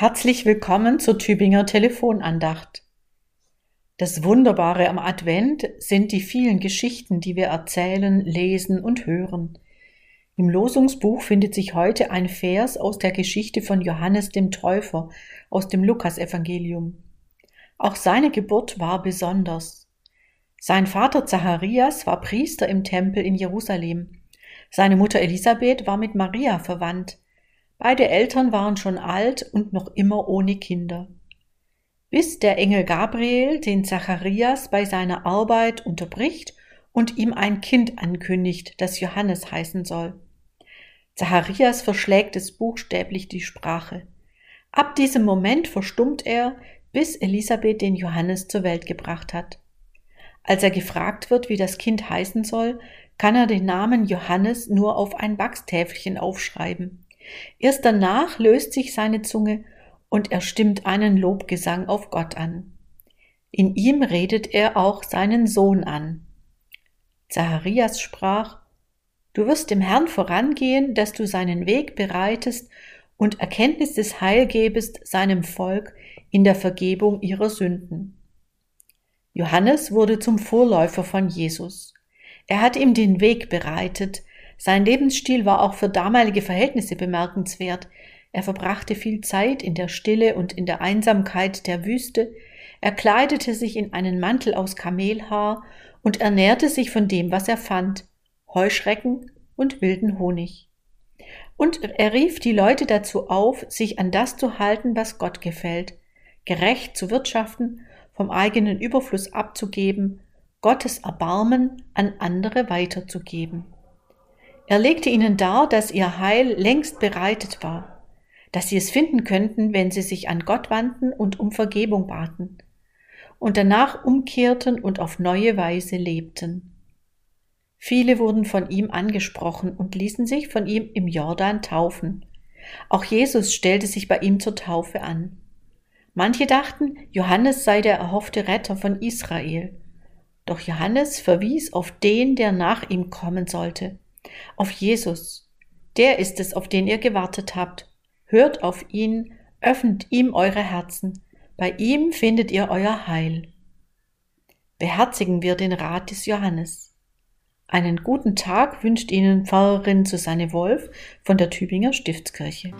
Herzlich willkommen zur Tübinger Telefonandacht. Das Wunderbare am Advent sind die vielen Geschichten, die wir erzählen, lesen und hören. Im Losungsbuch findet sich heute ein Vers aus der Geschichte von Johannes dem Täufer aus dem Lukasevangelium. Auch seine Geburt war besonders. Sein Vater Zacharias war Priester im Tempel in Jerusalem. Seine Mutter Elisabeth war mit Maria verwandt. Beide Eltern waren schon alt und noch immer ohne Kinder. Bis der Engel Gabriel den Zacharias bei seiner Arbeit unterbricht und ihm ein Kind ankündigt, das Johannes heißen soll. Zacharias verschlägt es buchstäblich die Sprache. Ab diesem Moment verstummt er, bis Elisabeth den Johannes zur Welt gebracht hat. Als er gefragt wird, wie das Kind heißen soll, kann er den Namen Johannes nur auf ein Wachstäfelchen aufschreiben. Erst danach löst sich seine Zunge und er stimmt einen Lobgesang auf Gott an. In ihm redet er auch seinen Sohn an. Zacharias sprach, Du wirst dem Herrn vorangehen, dass du seinen Weg bereitest und Erkenntnis des Heil gebest seinem Volk in der Vergebung ihrer Sünden. Johannes wurde zum Vorläufer von Jesus. Er hat ihm den Weg bereitet, sein Lebensstil war auch für damalige Verhältnisse bemerkenswert. Er verbrachte viel Zeit in der Stille und in der Einsamkeit der Wüste, er kleidete sich in einen Mantel aus Kamelhaar und ernährte sich von dem, was er fand, Heuschrecken und wilden Honig. Und er rief die Leute dazu auf, sich an das zu halten, was Gott gefällt, gerecht zu wirtschaften, vom eigenen Überfluss abzugeben, Gottes Erbarmen an andere weiterzugeben. Er legte ihnen dar, dass ihr Heil längst bereitet war, dass sie es finden könnten, wenn sie sich an Gott wandten und um Vergebung baten und danach umkehrten und auf neue Weise lebten. Viele wurden von ihm angesprochen und ließen sich von ihm im Jordan taufen. Auch Jesus stellte sich bei ihm zur Taufe an. Manche dachten, Johannes sei der erhoffte Retter von Israel. Doch Johannes verwies auf den, der nach ihm kommen sollte auf Jesus. Der ist es, auf den ihr gewartet habt. Hört auf ihn, öffnet ihm eure Herzen. Bei ihm findet ihr euer Heil. Beherzigen wir den Rat des Johannes. Einen guten Tag wünscht Ihnen Pfarrerin Susanne Wolf von der Tübinger Stiftskirche.